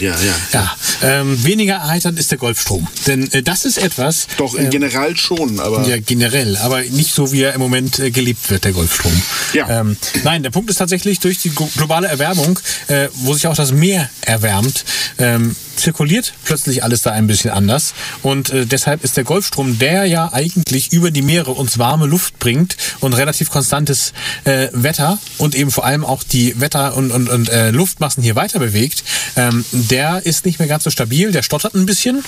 Ja, ja. Ja, ähm, weniger erheiternd ist der Golfstrom. Denn äh, das ist etwas. Doch, im ähm, General schon, aber. Ja, generell, aber nicht so, wie er im Moment äh, gelebt wird, der Golfstrom. Ja. Ähm, nein, der Punkt ist tatsächlich durch die glo- globale Erwärmung, äh, wo sich auch das Meer erwärmt, ähm, zirkuliert plötzlich alles da ein bisschen anders. Und äh, deshalb ist der Golfstrom, der ja eigentlich über die Meere uns warme Luft bringt und relativ konstantes äh, Wetter und eben vor allem auch die Wetter- und, und, und äh, Luftmassen hier weiter bewegt, ähm, der ist nicht mehr ganz so stabil, der stottert ein bisschen.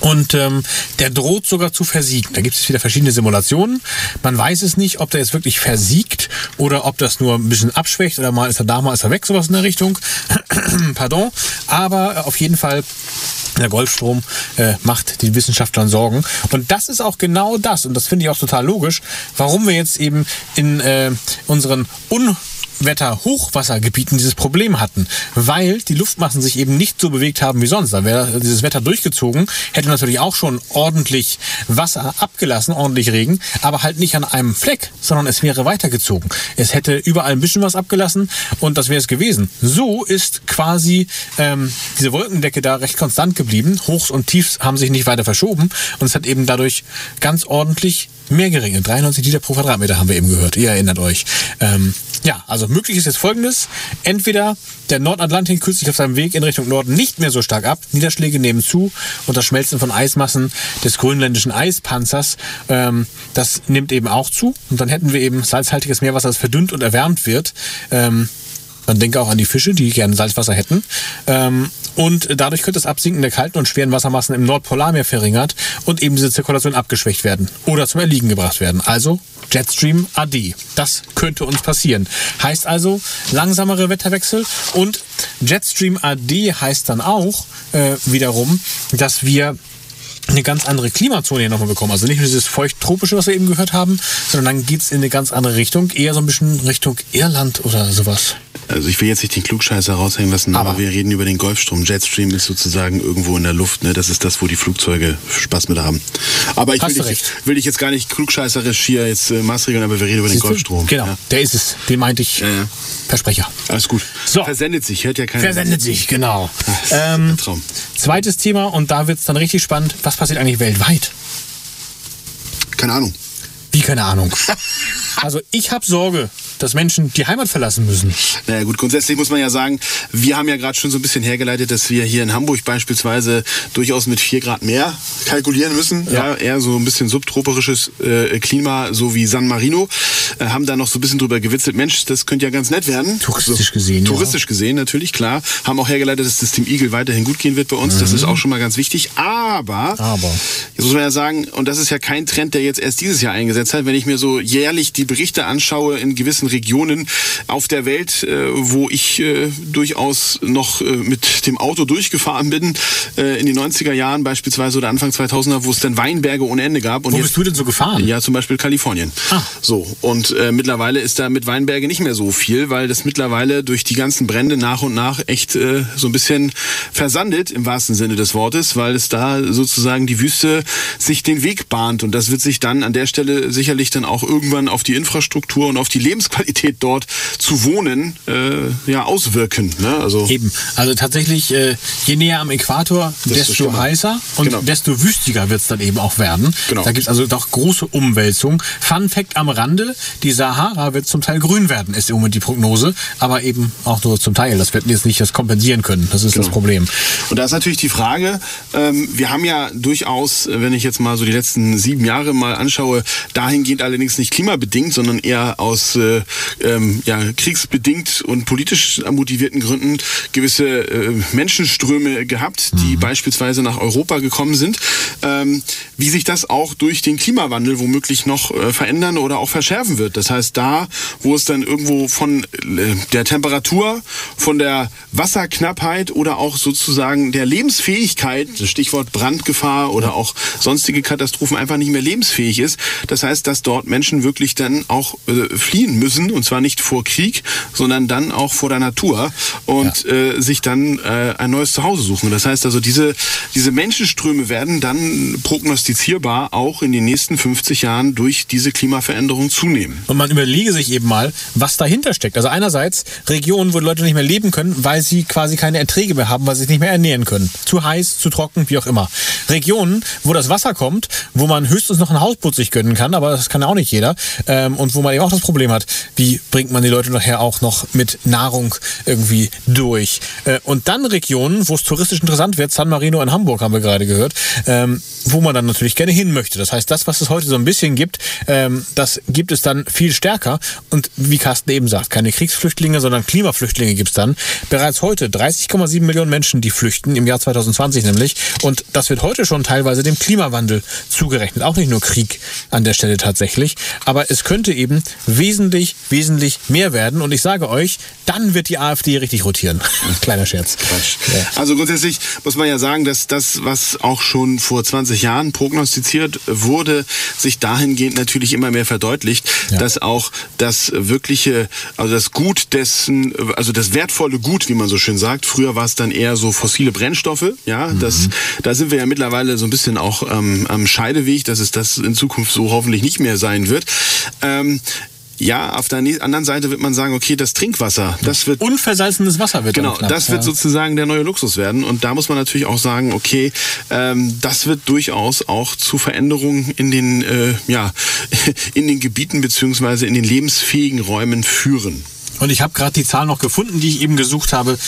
Und ähm, der droht sogar zu versiegen. Da gibt es wieder verschiedene Simulationen. Man weiß es nicht, ob der jetzt wirklich versiegt oder ob das nur ein bisschen abschwächt oder mal ist er da, mal ist er weg, sowas in der Richtung. Pardon. Aber äh, auf jeden Fall der Golfstrom äh, macht den Wissenschaftlern Sorgen. Und das ist auch genau das, und das finde ich auch total logisch, warum wir jetzt eben in äh, unseren Un Wetter-Hochwassergebieten dieses Problem hatten, weil die Luftmassen sich eben nicht so bewegt haben wie sonst. Da wäre dieses Wetter durchgezogen, hätte natürlich auch schon ordentlich Wasser abgelassen, ordentlich Regen, aber halt nicht an einem Fleck, sondern es wäre weitergezogen. Es hätte überall ein bisschen was abgelassen und das wäre es gewesen. So ist quasi ähm, diese Wolkendecke da recht konstant geblieben. Hochs und Tiefs haben sich nicht weiter verschoben und es hat eben dadurch ganz ordentlich mehr geregnet. 93 Liter pro Quadratmeter haben wir eben gehört. Ihr erinnert euch. Ähm, ja, also möglich ist jetzt folgendes. Entweder der Nordatlantik kühlt sich auf seinem Weg in Richtung Norden nicht mehr so stark ab, Niederschläge nehmen zu und das Schmelzen von Eismassen des grönländischen Eispanzers, ähm, das nimmt eben auch zu. Und dann hätten wir eben salzhaltiges Meerwasser, das verdünnt und erwärmt wird. Ähm, man denke auch an die Fische, die gerne Salzwasser hätten. Ähm, und dadurch könnte das Absinken der kalten und schweren Wassermassen im Nordpolarmeer verringert und eben diese Zirkulation abgeschwächt werden oder zum Erliegen gebracht werden. Also Jetstream AD. Das könnte uns passieren. Heißt also langsamere Wetterwechsel und Jetstream AD heißt dann auch äh, wiederum, dass wir eine ganz andere Klimazone hier nochmal bekommen. Also nicht nur dieses feucht-tropische, was wir eben gehört haben, sondern dann geht's in eine ganz andere Richtung. Eher so ein bisschen Richtung Irland oder sowas. Also ich will jetzt nicht den Klugscheißer raushängen lassen, aber, Aber- wir reden über den Golfstrom. Jetstream ist sozusagen irgendwo in der Luft, ne? Das ist das, wo die Flugzeuge Spaß mit haben. Aber ich will dich, will dich jetzt gar nicht klugscheißerisch hier jetzt äh, maßregeln, aber wir reden über den Siehst du? Golfstrom. Genau, Ja. der ist es. Den meinte ich. Ja, ja. Versprecher. Alles gut. So. Versendet sich, hört ja keiner. Versendet sich, genau. Ähm, Traum. zweites Thema und da wird's dann richtig spannend. Was passiert eigentlich weltweit? Keine Ahnung. Wie keine Ahnung. Also ich habe Sorge, dass Menschen die Heimat verlassen müssen. Naja gut, grundsätzlich muss man ja sagen, wir haben ja gerade schon so ein bisschen hergeleitet, dass wir hier in Hamburg beispielsweise durchaus mit 4 Grad mehr kalkulieren müssen. Ja, eher so ein bisschen subtropisches äh, Klima, so wie San Marino. Äh, haben da noch so ein bisschen drüber gewitzelt, Mensch, das könnte ja ganz nett werden. Touristisch so, gesehen, ja. Touristisch gesehen, natürlich, klar. Haben auch hergeleitet, dass das Team Eagle weiterhin gut gehen wird bei uns. Das ist auch schon mal ganz wichtig. Aber, Mhm. Aber. jetzt muss man ja sagen, und das ist ja kein Trend, der jetzt erst dieses Jahr eingesetzt hat, wenn ich mir so jährlich die Berichte anschaue in gewissen Regionen auf der Welt, äh, wo ich äh, durchaus noch äh, mit dem Auto durchgefahren bin, äh, in den 90er Jahren beispielsweise oder Anfang 2000er, wo es dann Weinberge ohne Ende gab. Und Wo jetzt- bist du denn so gefahren? ja, zum Beispiel Kalifornien. Ah. So, und äh, mittlerweile ist da mit Weinberge nicht mehr so viel, weil das mittlerweile durch die ganzen Brände nach und nach echt äh, so ein bisschen versandet, im wahrsten Sinne des Wortes, weil es da sozusagen die Wüste sich den Weg bahnt. Und das wird sich dann an der Stelle sicherlich dann auch irgendwann auf die Infrastruktur und auf die Lebensqualität dort zu wohnen äh, ja, auswirken. Ne? Also, Eben. Also tatsächlich, äh, je näher am Äquator, Desto desto, heißer und Genau. desto wüstiger wird's dann eben auch werden. Genau. Da gibt's also doch große Umwälzungen. Fun Fact am Rande, die Sahara wird zum Teil grün werden, ist im Moment die Prognose, aber eben auch nur zum Teil. Das wird jetzt nicht das kompensieren können. Das ist Genau. das Problem. Und da ist natürlich die Frage, ähm, wir haben ja durchaus, wenn ich jetzt mal so die letzten sieben Jahre mal anschaue, dahingehend allerdings nicht klimabedingt, sondern eher aus äh, ähm, ja, kriegsbedingt und politisch motivierten Gründen gewisse äh, Menschenströme gehabt, die mhm. beispielsweise nach Europa gekommen sind. Ähm, wie sich das auch durch den Klimawandel womöglich noch äh, verändern oder auch verschärfen wird. Das heißt, da, wo es dann irgendwo von äh, der Temperatur, von der Wasserknappheit oder auch sozusagen der Lebensfähigkeit, Stichwort Brandgefahr oder auch sonstige Katastrophen einfach nicht mehr lebensfähig ist. Das heißt, dass dort Menschen wirklich dann auch äh, fliehen müssen und zwar nicht vor Krieg, sondern dann auch vor der Natur und ja. äh, sich dann äh, ein neues Zuhause suchen. Das heißt also, diese, diese Menschenströme werden dann prognostizierbar auch in den nächsten 50 Jahren durch diese Klimaveränderung zunehmen. Und man überlege sich eben mal, was dahinter steckt. Also einerseits Regionen, wo Leute nicht mehr leben können, weil sie quasi keine Erträge mehr haben, weil sie sich nicht mehr ernähren können. Zu heiß, zu trocken, wie auch immer. Regionen, wo das Wasser kommt, wo man höchstens noch ein Hausboot sich gönnen kann, aber das kann ja auch nicht jeder. Ähm, und wo man eben auch das Problem hat, wie bringt man die Leute nachher auch noch mit Nahrung irgendwie durch. Äh, und dann Regionen, wo es touristisch interessant wird, San Marino in Hamburg haben wir gerade gehört, ähm, wo man dann natürlich gerne hin möchte. Das heißt, das, was es heute so ein bisschen gibt, ähm, das gibt es dann viel stärker. Und wie Carsten eben sagt, keine Kriegsflüchtlinge, sondern Klimaflüchtlinge gibt es dann. Bereits heute 30,7 Millionen Menschen, die flüchten, im Jahr 2020 nämlich. Und das wird heute schon teilweise dem Klimawandel zugerechnet. Auch nicht nur Krieg an der Stelle tatsächlich. Aber es könnte eben wesentlich, wesentlich mehr werden. Und ich sage euch, dann wird die AfD richtig rotieren. Kleiner Scherz. Quatsch. Ja. Also grundsätzlich muss man ja sagen, dass das, was auch schon vor 20 Jahren prognostiziert wurde, sich dahingehend natürlich immer mehr verdeutlicht, ja. dass auch das wirkliche, also das Gut dessen, also das wertvolle Gut, wie man so schön sagt, früher war es dann eher so fossile Brennstoffe, ja, mhm. das, da sind wir ja mittlerweile so ein bisschen auch ähm, am Scheideweg, dass es das in Zukunft so hoffentlich nicht mehr sein wird. Ähm, ja, auf der anderen Seite wird man sagen, okay, das Trinkwasser, das wird unversalzenes Wasser wird genau, knapp, das wird ja. sozusagen der neue Luxus werden und da muss man natürlich auch sagen, okay, ähm, das wird durchaus auch zu Veränderungen in den äh, ja in den Gebieten beziehungsweise in den lebensfähigen Räumen führen. Und ich habe gerade die Zahl noch gefunden, die ich eben gesucht habe.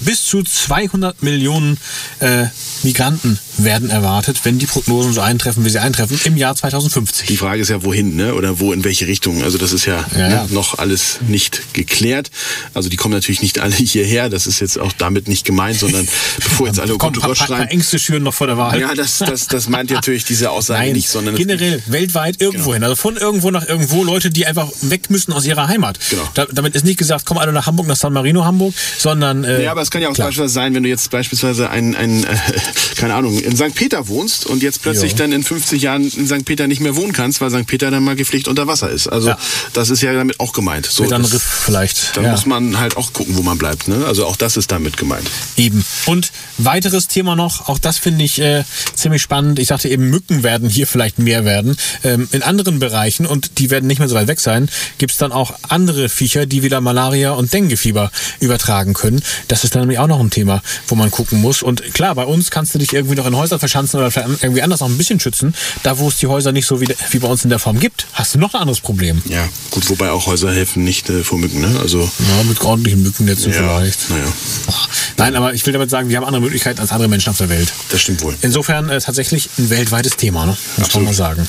Bis zu 200 Millionen äh, Migranten werden erwartet, wenn die Prognosen so eintreffen, wie sie eintreffen, im Jahr 2050. Die Frage ist ja, wohin, ne? oder wo, in welche Richtung. Also das ist ja, ja, ne, noch alles nicht geklärt. Also die kommen natürlich nicht alle hierher. Das ist jetzt auch damit nicht gemeint, sondern bevor jetzt alle Komm, Gott schreien. Ängste schüren noch vor der Wahl. Ja, das, das, das meint natürlich diese Aussage Nein, nicht, sondern generell weltweit irgendwo genau. hin. Also von irgendwo nach irgendwo Leute, die einfach weg müssen aus ihrer Heimat. Genau. Da, damit ist nicht gesagt, komm alle nach Hamburg, nach San Marino Hamburg, sondern äh, ja, aber es kann ja auch klar. beispielsweise sein, wenn du jetzt beispielsweise ein, ein äh, keine Ahnung in St. Peter wohnst und jetzt plötzlich jo. dann in 50 Jahren in St. Peter nicht mehr wohnen kannst, weil St. Peter dann mal gepflegt unter Wasser ist. Also ja. das ist ja damit auch gemeint. So, dann Riff vielleicht. Da ja. muss man halt auch gucken, wo man bleibt. Ne? Also auch das ist damit gemeint. Eben. Und weiteres Thema noch, auch das finde ich äh, ziemlich spannend. Ich sagte eben, Mücken werden hier vielleicht mehr werden. Ähm, in anderen Bereichen, und die werden nicht mehr so weit weg sein, gibt es dann auch andere Viecher, die wieder Malaria und Denguefieber übertragen können. Das ist dann nämlich auch noch ein Thema, wo man gucken muss. Und klar, bei uns kannst du dich irgendwie noch in Häuser verschanzen oder irgendwie anders noch ein bisschen schützen. Da, wo es die Häuser nicht so wie, wie bei uns in der Form gibt, hast du noch ein anderes Problem. Ja, gut, wobei auch Häuser helfen nicht äh, vor Mücken, ne? Also ja, mit ordentlichen Mückennetzen ja, vielleicht. Naja. Nein, aber ich will damit sagen, wir haben andere Möglichkeiten als andere Menschen auf der Welt. Das stimmt wohl. Insofern äh, tatsächlich ein weltweites Thema, ne? Muss man mal sagen.